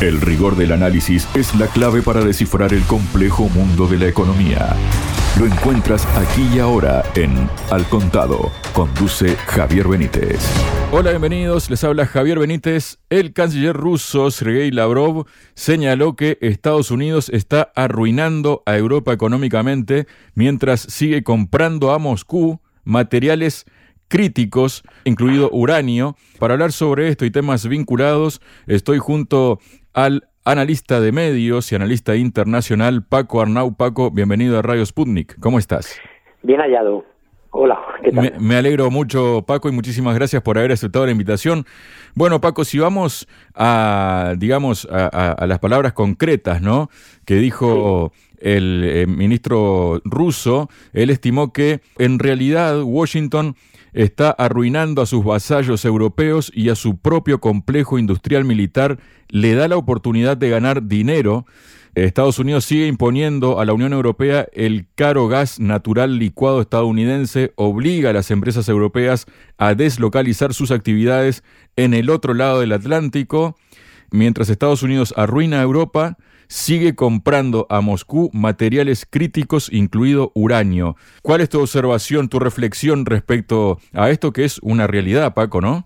El rigor del análisis es la clave para descifrar el complejo mundo de la economía. Lo encuentras aquí y ahora en Al Contado. Conduce Javier Benítez. Hola, bienvenidos. Les habla Javier Benítez. El canciller ruso Sergei Lavrov señaló que Estados Unidos está arruinando a Europa económicamente mientras sigue comprando a Moscú materiales críticos, incluido uranio. Para hablar sobre esto y temas vinculados, estoy junto al analista de medios y analista internacional Paco Arnau. Paco, bienvenido a Radio Sputnik. ¿Cómo estás? Bien hallado. Hola, ¿qué tal? Me, alegro mucho, Paco, y muchísimas gracias por haber aceptado la invitación. Bueno, Paco, si vamos a, digamos, a, las palabras concretas, ¿no? Que dijo el eh, ministro ruso, él estimó que en realidad Washington está arruinando a sus vasallos europeos y a su propio complejo industrial militar, le da la oportunidad de ganar dinero. Estados Unidos sigue imponiendo a la Unión Europea el caro gas natural licuado estadounidense, obliga a las empresas europeas a deslocalizar sus actividades en el otro lado del Atlántico, mientras Estados Unidos arruina a Europa, sigue comprando a Moscú materiales críticos, incluido uranio. ¿Cuál es tu observación, tu reflexión respecto a esto que es una realidad, Paco, no?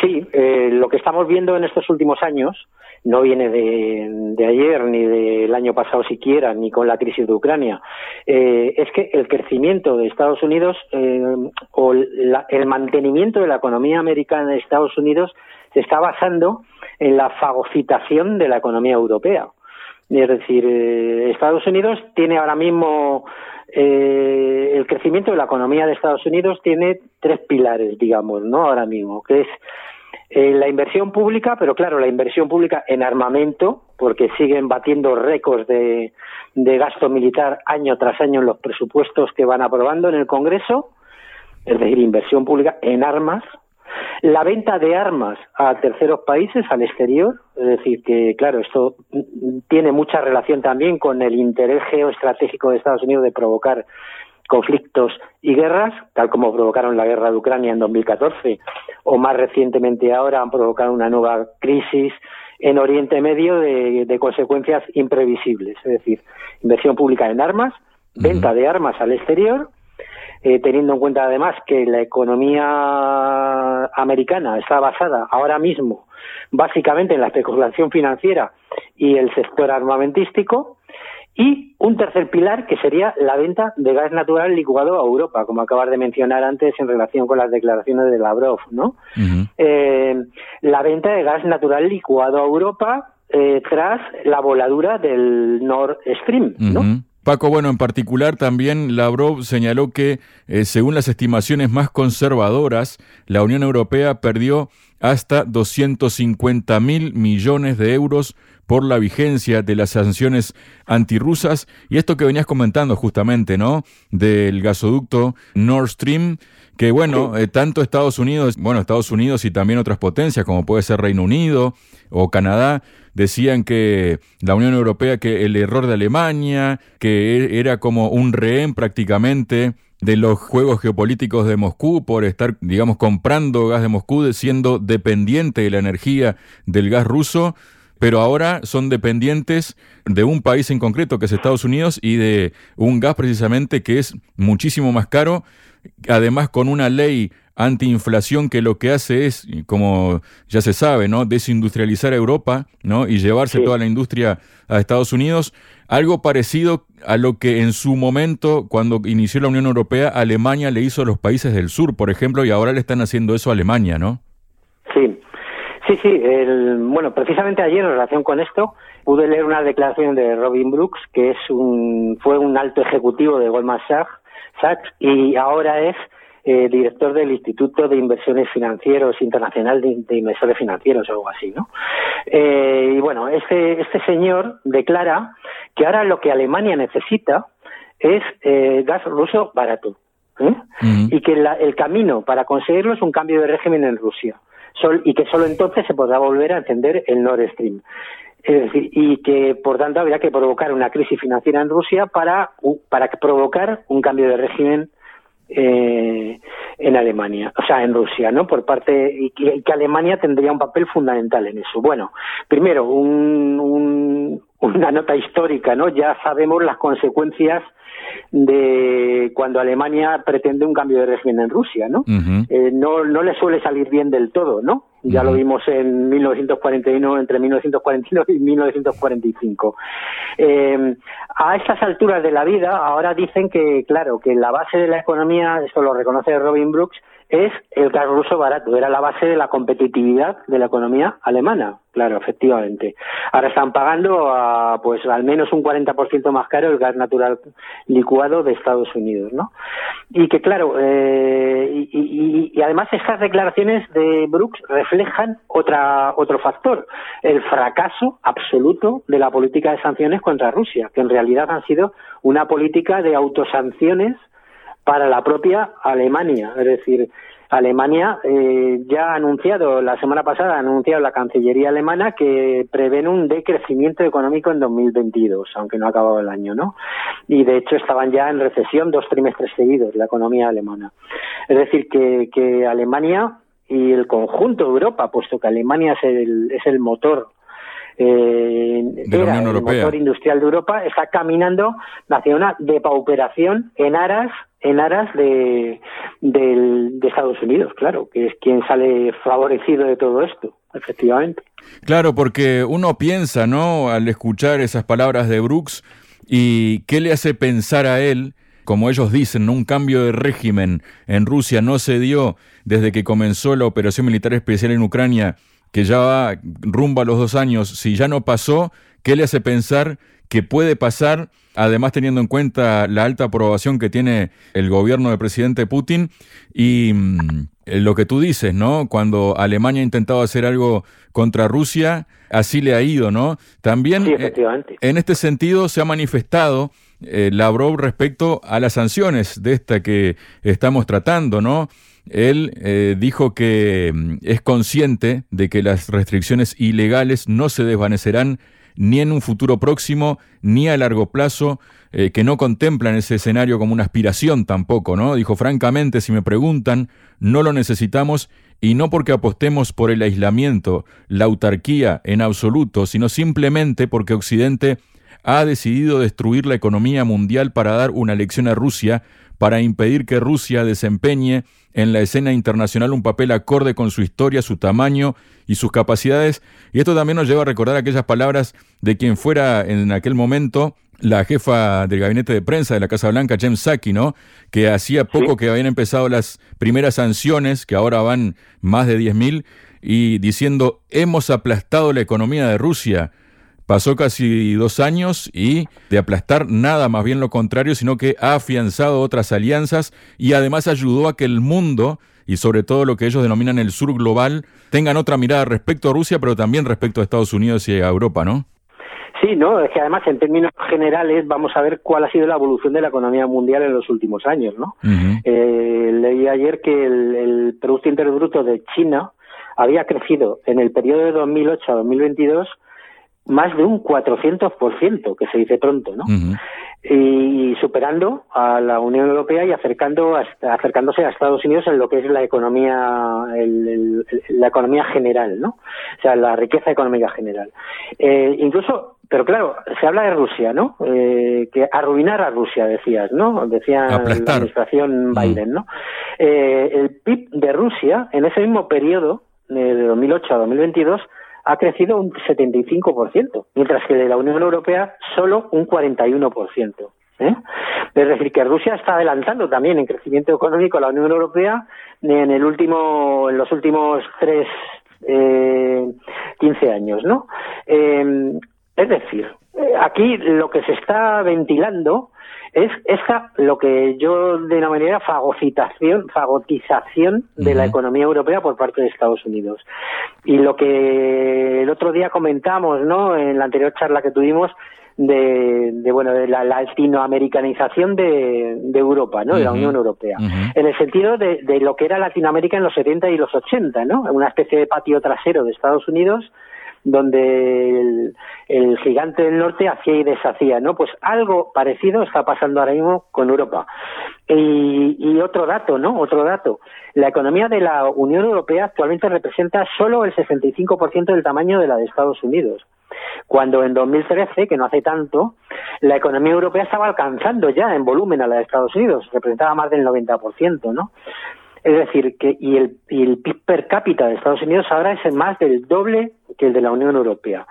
Sí, eh, lo que estamos viendo en estos últimos años no viene de, ayer ni del año pasado siquiera, ni con la crisis de Ucrania. Eh, es que el crecimiento de Estados Unidos eh, o el mantenimiento de la economía americana de Estados Unidos se está basando en la fagocitación de la economía europea. Es decir, eh, Estados Unidos tiene ahora mismo eh, el crecimiento de la economía de Estados Unidos tiene tres pilares, digamos, ¿no? Ahora mismo, que es eh, la inversión pública, pero claro, la inversión pública en armamento, porque siguen batiendo récords de, de gasto militar año tras año en los presupuestos que van aprobando en el Congreso, es decir, inversión pública en armas, la venta de armas a terceros países, al exterior, es decir, que claro, esto tiene mucha relación también con el interés geoestratégico de Estados Unidos de provocar conflictos y guerras, tal como provocaron la guerra de Ucrania en 2014, o más recientemente ahora han provocado una nueva crisis en Oriente Medio de, consecuencias imprevisibles, es decir, inversión pública en armas, venta de armas al exterior eh, teniendo en cuenta además que la economía americana está basada ahora mismo básicamente en la especulación financiera y el sector armamentístico, y un tercer pilar que sería la venta de gas natural licuado a Europa, como acabas de mencionar antes en relación con las declaraciones de Lavrov, ¿no? Eh, la venta de gas natural licuado a Europa eh, tras la voladura del Nord Stream, ¿no? Paco, bueno, en particular también Lavrov señaló que, eh, según las estimaciones más conservadoras, la Unión Europea perdió hasta 250 mil millones de euros por la vigencia de las sanciones antirrusas y esto que venías comentando justamente, ¿no? Del gasoducto Nord Stream, que bueno, eh, tanto Estados Unidos, bueno, Estados Unidos y también otras potencias como puede ser Reino Unido o Canadá, decían que la Unión Europea, que el error de Alemania, que e-, era como un rehén prácticamente de los juegos geopolíticos de Moscú por estar, digamos, comprando gas de Moscú, siendo dependiente de la energía del gas ruso, pero ahora son dependientes de un país en concreto, que es Estados Unidos, y de un gas precisamente que es muchísimo más caro, además con una ley antiinflación que lo que hace es, como ya se sabe, ¿no? desindustrializar a Europa ¿no? y llevarse toda la industria a Estados Unidos, algo parecido a lo que en su momento, cuando inició la Unión Europea, Alemania le hizo a los países del sur, por ejemplo, y ahora le están haciendo eso a Alemania, ¿no? Sí, sí, sí. bueno, precisamente ayer en relación con esto, pude leer una declaración de Robin Brooks, que es un, fue un alto ejecutivo de Goldman Sachs y ahora es eh, director del Instituto de Inversiones Financieros Internacional de, Inversores Financieros o algo así, ¿no? Eh, y bueno, este, este señor declara que ahora lo que Alemania necesita es eh, gas ruso barato. Y que el camino para conseguirlo es un cambio de régimen en Rusia. Y que solo entonces se podrá volver a encender el Nord Stream. Es decir, y que por tanto habría que provocar una crisis financiera en Rusia para, para provocar un cambio de régimen eh, en Alemania, o sea, en Rusia, ¿no? Por parte y que, Alemania tendría un papel fundamental en eso. Bueno, primero un, una nota histórica, ¿no? Ya sabemos las consecuencias de cuando Alemania pretende un cambio de régimen en Rusia, ¿no? Eh, no, no le suele salir bien del todo, ¿no? Ya lo vimos en 1941, entre 1941 y 1945. Eh, a estas alturas de la vida, ahora dicen que, claro, que la base de la economía, esto lo reconoce Robin Brooks, es el gas ruso barato, era la base de la competitividad de la economía alemana, claro, efectivamente. Ahora están pagando a, pues al menos un 40% más caro el gas natural licuado de Estados Unidos, ¿no? Y que claro, eh, y, además estas declaraciones de Brooks reflejan otra, otro factor, el fracaso absoluto de la política de sanciones contra Rusia, que en realidad han sido una política de autosanciones para la propia Alemania. Es decir, Alemania eh, ya ha anunciado, la semana pasada ha anunciado la Cancillería alemana que prevén un decrecimiento económico en 2022, aunque no ha acabado el año, ¿no? Y de hecho estaban ya en recesión dos trimestres seguidos la economía alemana. Es decir, que, que Alemania y el conjunto de Europa, puesto que Alemania es el, es el motor eh, era el motor industrial de Europa, está caminando hacia una depauperación en aras en aras de, Estados Unidos, claro, que es quien sale favorecido de todo esto, efectivamente. Claro, porque uno piensa, ¿no? Al escuchar esas palabras de Brooks, ¿y qué le hace pensar a él? Como ellos dicen, un cambio de régimen en Rusia no se dio desde que comenzó la operación militar especial en Ucrania que ya va rumbo a los dos años, si ya no pasó, ¿qué le hace pensar que puede pasar, además teniendo en cuenta la alta aprobación que tiene el gobierno del presidente Putin y mm, lo que tú dices, ¿no? Cuando Alemania ha intentado hacer algo contra Rusia, así le ha ido, ¿no? También eh, en este sentido se ha manifestado eh, Lavrov respecto a las sanciones de esta que estamos tratando, ¿no? Él eh, dijo que mm, es consciente de que las restricciones ilegales no se desvanecerán ni en un futuro próximo, ni a largo plazo, eh, que no contemplan ese escenario como una aspiración tampoco, ¿no? Dijo, francamente, si me preguntan, no lo necesitamos y no porque apostemos por el aislamiento, la autarquía en absoluto, sino simplemente porque Occidente ha decidido destruir la economía mundial para dar una lección a Rusia, para impedir que Rusia desempeñe en la escena internacional un papel acorde con su historia, su tamaño y sus capacidades. Y esto también nos lleva a recordar aquellas palabras de quien fuera en aquel momento la jefa del gabinete de prensa de la Casa Blanca, Jem Psaki, ¿no? Que hacía poco que habían empezado las primeras sanciones, que ahora van más de 10.000, y diciendo, hemos aplastado la economía de Rusia. Pasó casi dos años y de aplastar nada, más bien lo contrario, sino que ha afianzado otras alianzas y además ayudó a que el mundo y sobre todo lo que ellos denominan el sur global tengan otra mirada respecto a Rusia, pero también respecto a Estados Unidos y a Europa, ¿no? Sí, no, es que además en términos generales vamos a ver cuál ha sido la evolución de la economía mundial en los últimos años, ¿no? Eh, leí ayer que el, el Producto Interior Bruto de China había crecido en el periodo de 2008 a 2022 más de un 400%, que se dice pronto, ¿no? Y superando a la Unión Europea y acercando acercándose a Estados Unidos en lo que es la economía la economía general, ¿no? O sea, la riqueza económica general. Eh, incluso, pero claro, se habla de Rusia, ¿no? Eh, que arruinar a Rusia, decías, ¿no? Decía la administración Biden, ¿no? Eh, el PIB de Rusia en ese mismo periodo de 2008 a 2022 ha crecido un 75%, mientras que de la Unión Europea solo un 41%. ¿eh? Es decir, que Rusia está adelantando también en crecimiento económico a la Unión Europea en el último, en los últimos tres, eh, 15 años, ¿no? Eh, es decir, aquí lo que se está ventilando es esa lo que yo denominaría fagocitación, fagotización de la economía europea por parte de Estados Unidos. Y lo que el otro día comentamos, ¿no? En la anterior charla que tuvimos de, bueno de la, latinoamericanización de, Europa, ¿no? De la Unión Europea. En el sentido de, de lo que era Latinoamérica en los 70 y los 80, ¿no? Una especie de patio trasero de Estados Unidos donde el gigante del norte hacía y deshacía, ¿no? Pues algo parecido está pasando ahora mismo con Europa. Y, y otro dato, ¿no? Otro dato. La economía de la Unión Europea actualmente representa solo el 65% del tamaño de la de Estados Unidos cuando en 2013, que no hace tanto, la economía europea estaba alcanzando ya en volumen a la de Estados Unidos, representaba más del 90%, ¿no? Es decir, que y el, y el PIB per cápita de Estados Unidos ahora es más del doble que el de la Unión Europea.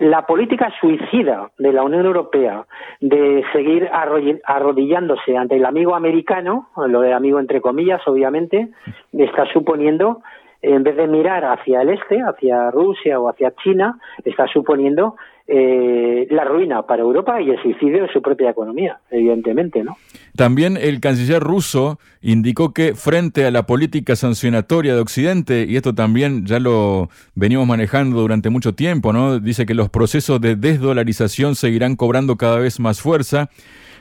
La política suicida de la Unión Europea de seguir arrodillándose ante el amigo americano, lo de amigo entre comillas, obviamente, está suponiendo en vez de mirar hacia el este, hacia Rusia o hacia China, está suponiendo eh, la ruina para Europa y el suicidio de su propia economía, evidentemente, ¿no? También el canciller ruso indicó que frente a la política sancionatoria de Occidente, y esto también ya lo venimos manejando durante mucho tiempo, ¿no? Dice que los procesos de desdolarización seguirán cobrando cada vez más fuerza.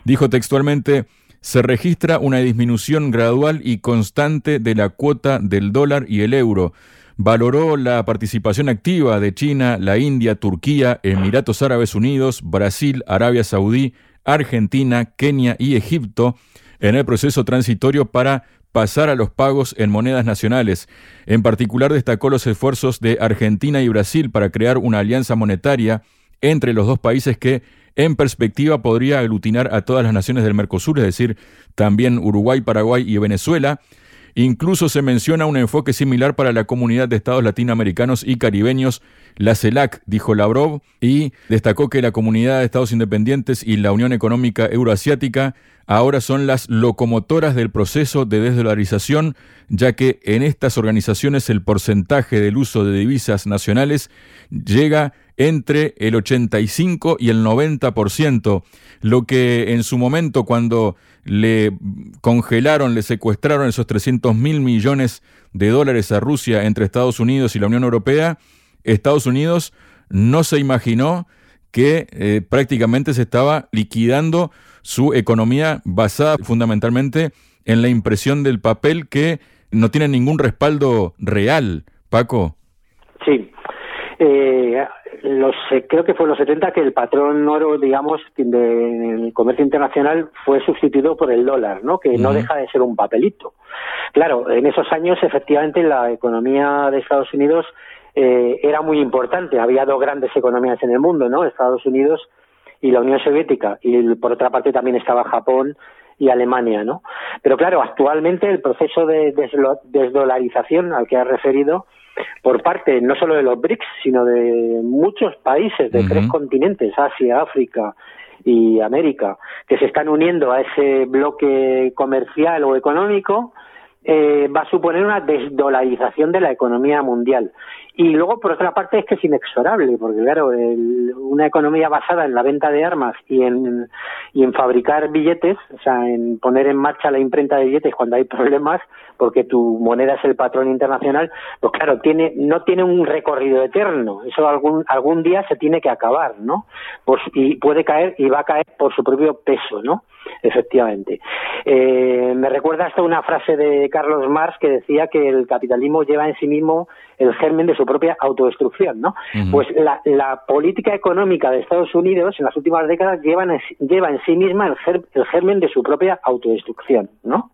Dijo textualmente, se registra una disminución gradual y constante de la cuota del dólar y el euro. Valoró la participación activa de China, la India, Turquía, Emiratos Árabes Unidos, Brasil, Arabia Saudí, Argentina, Kenia y Egipto en el proceso transitorio para pasar a los pagos en monedas nacionales. En particular destacó los esfuerzos de Argentina y Brasil para crear una alianza monetaria entre los dos países que en perspectiva podría aglutinar a todas las naciones del Mercosur, es decir, también Uruguay, Paraguay y Venezuela. Incluso se menciona un enfoque similar para la comunidad de estados latinoamericanos y caribeños, la CELAC, dijo Lavrov, y destacó que la comunidad de estados independientes y la Unión Económica Euroasiática ahora son las locomotoras del proceso de desdolarización, ya que en estas organizaciones el porcentaje del uso de divisas nacionales llega entre el 85 y el 90%, lo que en su momento cuando le congelaron, le secuestraron esos 300 mil millones de dólares a Rusia entre Estados Unidos y la Unión Europea, Estados Unidos no se imaginó que eh, prácticamente se estaba liquidando su economía basada fundamentalmente en la impresión del papel que no tiene ningún respaldo real. Paco. Sí. Eh, los, creo que fue en los 70 que el patrón oro, digamos, del comercio internacional fue sustituido por el dólar, ¿no? Que no deja de ser un papelito. Claro, en esos años, efectivamente, la economía de Estados Unidos eh, era muy importante. Había dos grandes economías en el mundo, ¿no? Estados Unidos y la Unión Soviética. Y por otra parte también estaba Japón y Alemania, ¿no? Pero claro, actualmente el proceso de desdolarización al que ha referido por parte no solo de los BRICS, sino de muchos países de tres continentes, Asia, África y América, que se están uniendo a ese bloque comercial o económico, eh, va a suponer una desdolarización de la economía mundial. Y luego, por otra parte, es que es inexorable, porque claro, una economía basada en la venta de armas y en, y en fabricar billetes, o sea, en poner en marcha la imprenta de billetes cuando hay problemas, porque tu moneda es el patrón internacional, pues claro, tiene, no tiene un recorrido eterno, eso algún, algún día se tiene que acabar, ¿no? Pues, y puede caer y va a caer por su propio peso, ¿no? Efectivamente. Eh, me recuerda hasta una frase de Carlos Marx que decía que el capitalismo lleva en sí mismo el germen de su propia autodestrucción, ¿no? Pues la, la, política económica de Estados Unidos en las últimas décadas lleva en, lleva en sí misma el, el germen de su propia autodestrucción, ¿no?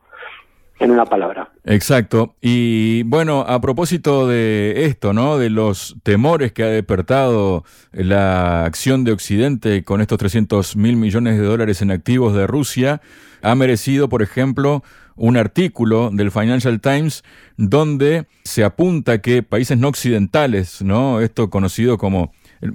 en una palabra. Exacto. Y bueno, a propósito de esto, ¿no? De los temores que ha despertado la acción de Occidente con estos 300 mil millones de dólares en activos de Rusia, ha merecido, por ejemplo, un artículo del Financial Times donde se apunta que países no occidentales, ¿no? Esto conocido como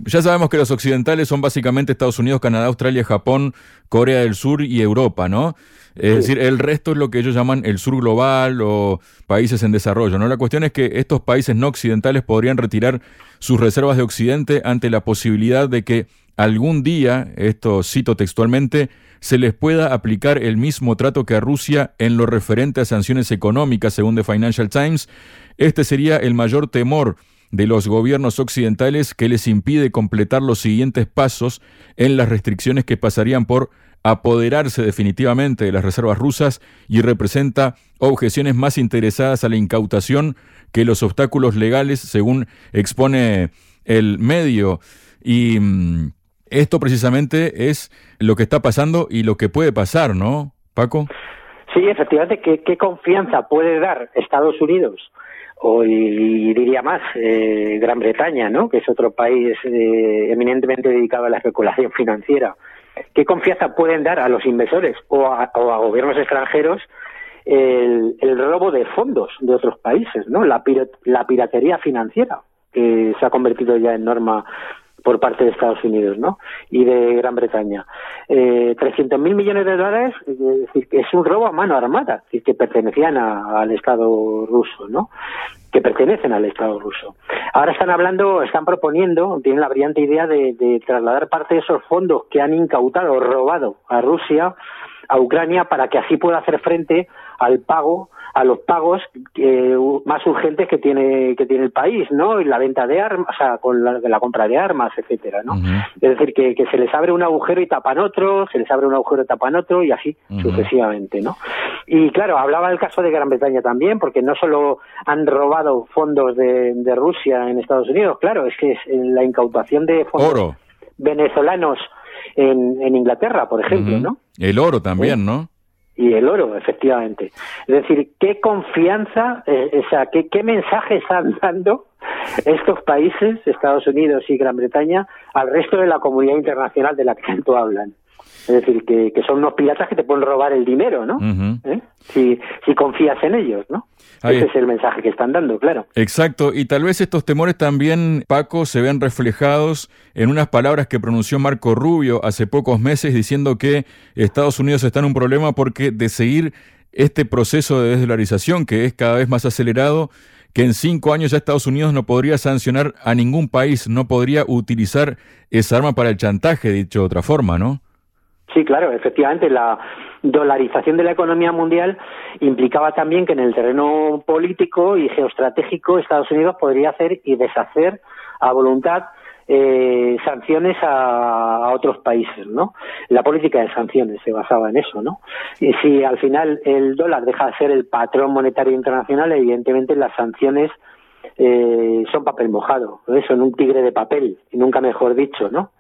ya sabemos que los occidentales son básicamente Estados Unidos, Canadá, Australia, Japón, Corea del Sur y Europa, ¿no? Es decir, el resto es lo que ellos llaman el sur global o países en desarrollo, ¿no? La cuestión es que estos países no occidentales podrían retirar sus reservas de Occidente ante la posibilidad de que algún día, esto cito textualmente, se les pueda aplicar el mismo trato que a Rusia en lo referente a sanciones económicas, según The Financial Times. Este sería el mayor temor de los gobiernos occidentales que les impide completar los siguientes pasos en las restricciones que pasarían por apoderarse definitivamente de las reservas rusas y representa objeciones más interesadas a la incautación que los obstáculos legales, según expone el medio. Y mm, esto precisamente es lo que está pasando y lo que puede pasar, ¿no, Paco? Sí, efectivamente, ¿qué, confianza puede dar Estados Unidos? o diría más eh, Gran Bretaña, ¿no? que es otro país eh, eminentemente dedicado a la especulación financiera. ¿Qué confianza pueden dar a los inversores o a, gobiernos extranjeros el, robo de fondos de otros países, ¿no? la, la piratería financiera, que se ha convertido ya en norma por parte de Estados Unidos ¿no? y de Gran Bretaña. Eh, 300.000 millones de dólares es, un robo a mano armada, es que pertenecían al Estado ruso, ¿no? que pertenecen al Estado ruso. Ahora están hablando, están proponiendo, tienen la brillante idea de, de trasladar parte de esos fondos que han incautado robado a Rusia a Ucrania para que así pueda hacer frente al pago a los pagos eh, más urgentes que tiene que tiene el país, ¿no? Y la venta de armas, o sea, con la, la compra de armas, etcétera, ¿no? Es decir, que, que, se les abre un agujero y tapan otro, se les abre un agujero y tapan otro y así sucesivamente, ¿no? Y claro, hablaba el caso de Gran Bretaña también, porque no solo han robado fondos de, de Rusia en Estados Unidos, claro, es que es la incautación de fondos venezolanos en, en Inglaterra, por ejemplo, ¿no? El oro también, ¿no? Y el oro, efectivamente. Es decir, qué confianza, eh, o sea, qué, qué mensaje están dando estos países, Estados Unidos y Gran Bretaña, al resto de la comunidad internacional de la que tanto hablan. Es decir, que, son unos piratas que te pueden robar el dinero, ¿no? ¿Eh? si, si confías en ellos, ¿no? Ese es el mensaje que están dando, claro. Exacto, y tal vez estos temores también, Paco, se vean reflejados en unas palabras que pronunció Marco Rubio hace pocos meses diciendo que Estados Unidos está en un problema porque de seguir este proceso de desdolarización que es cada vez más acelerado, que en cinco años ya Estados Unidos no podría sancionar a ningún país, no podría utilizar esa arma para el chantaje, dicho de otra forma, ¿no? Sí, claro, efectivamente, la dolarización de la economía mundial implicaba también que en el terreno político y geoestratégico Estados Unidos podría hacer y deshacer a voluntad eh, sanciones a, otros países, ¿no? La política de sanciones se basaba en eso, ¿no? Y si al final el dólar deja de ser el patrón monetario internacional, evidentemente las sanciones eh, son papel mojado, son un tigre de papel, y nunca mejor dicho, ¿no?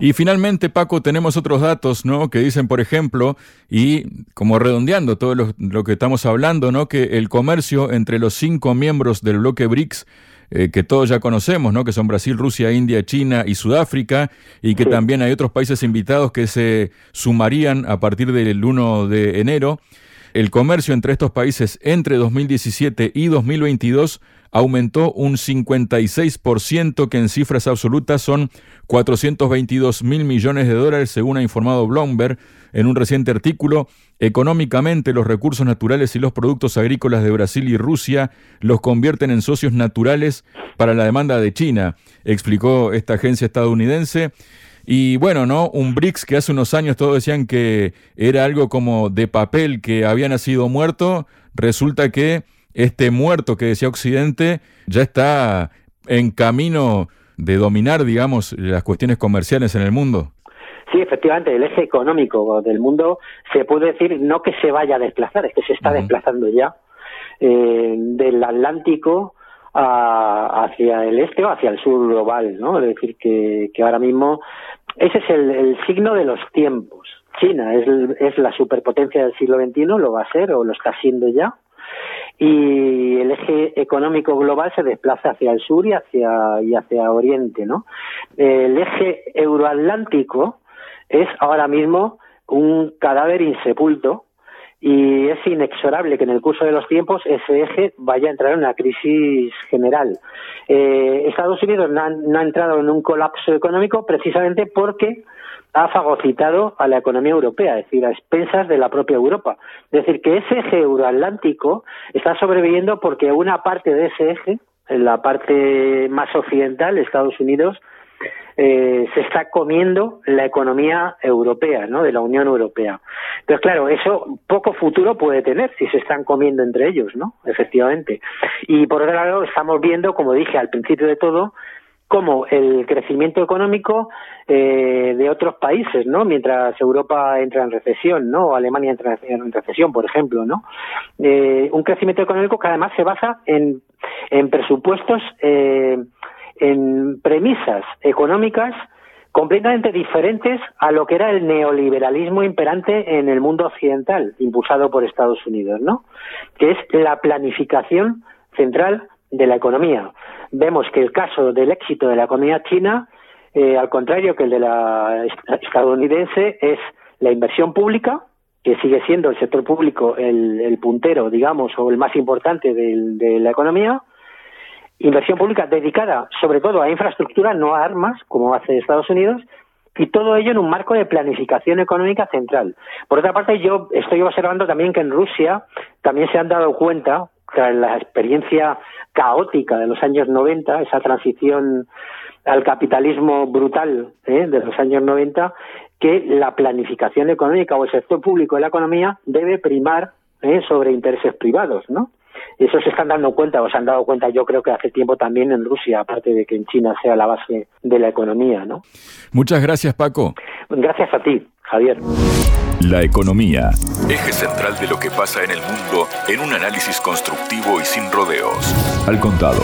Y finalmente, Paco, tenemos otros datos, ¿no? Que dicen, por ejemplo, y como redondeando todo lo, que estamos hablando, ¿no? Que el comercio entre los cinco miembros del bloque BRICS eh, que todos ya conocemos, ¿no? que son Brasil, Rusia, India, China y Sudáfrica, y que también hay otros países invitados que se sumarían a partir del 1 de enero. El comercio entre estos países entre 2017 y 2022 aumentó un 56%, que en cifras absolutas son 422 mil millones de dólares, según ha informado Bloomberg en un reciente artículo. Económicamente, los recursos naturales y los productos agrícolas de Brasil y Rusia los convierten en socios naturales para la demanda de China, explicó esta agencia estadounidense. Y bueno, ¿no? Un BRICS que hace unos años todos decían que era algo como de papel que había nacido muerto, resulta que este muerto que decía Occidente ya está en camino de dominar, digamos, las cuestiones comerciales en el mundo. Sí, efectivamente, el eje económico del mundo se puede decir no que se vaya a desplazar, es que se está desplazando ya eh, del Atlántico hacia el este o hacia el sur global, ¿no? Es decir, que, que ahora mismo ese es el, signo de los tiempos. China es, es la superpotencia del siglo XXI, lo va a ser o lo está siendo ya, y el eje económico global se desplaza hacia el sur y hacia, y hacia oriente, ¿no? El eje euroatlántico es ahora mismo un cadáver insepulto y es inexorable que en el curso de los tiempos ese eje vaya a entrar en una crisis general. Eh, Estados Unidos no ha, entrado en un colapso económico precisamente porque ha fagocitado a la economía europea, es decir, a expensas de la propia Europa. Es decir, que ese eje euroatlántico está sobreviviendo porque una parte de ese eje, en la parte más occidental, Estados Unidos, eh, se está comiendo la economía europea, ¿no? De la Unión Europea. Entonces, claro, eso poco futuro puede tener si se están comiendo entre ellos, ¿no? Efectivamente. Y por otro lado, estamos viendo, como dije al principio de todo, como el crecimiento económico eh, de otros países, ¿no? Mientras Europa entra en recesión, ¿no? O Alemania entra en recesión, por ejemplo, ¿no? Eh, un crecimiento económico que además se basa en, en presupuestos eh, en premisas económicas completamente diferentes a lo que era el neoliberalismo imperante en el mundo occidental, impulsado por Estados Unidos, ¿no? Que es la planificación central de la economía. Vemos que el caso del éxito de la economía china, eh, al contrario que el de la estadounidense, es la inversión pública, que sigue siendo el sector público el, puntero, digamos, o el más importante de la economía, inversión pública dedicada sobre todo a infraestructura, no a armas, como hace Estados Unidos, y todo ello en un marco de planificación económica central. Por otra parte, yo estoy observando también que en Rusia también se han dado cuenta, tras la experiencia caótica de los años 90, esa transición al capitalismo brutal ¿eh? de los años 90, que la planificación económica o el sector público de la economía debe primar ¿eh? sobre intereses privados, ¿no? Eso se están dando cuenta, o se han dado cuenta yo creo que hace tiempo también en Rusia, aparte de que en China sea la base de la economía, ¿no? Muchas gracias, Paco. Gracias a ti, Javier. La economía, eje central de lo que pasa en el mundo en un análisis constructivo y sin rodeos. Al contado.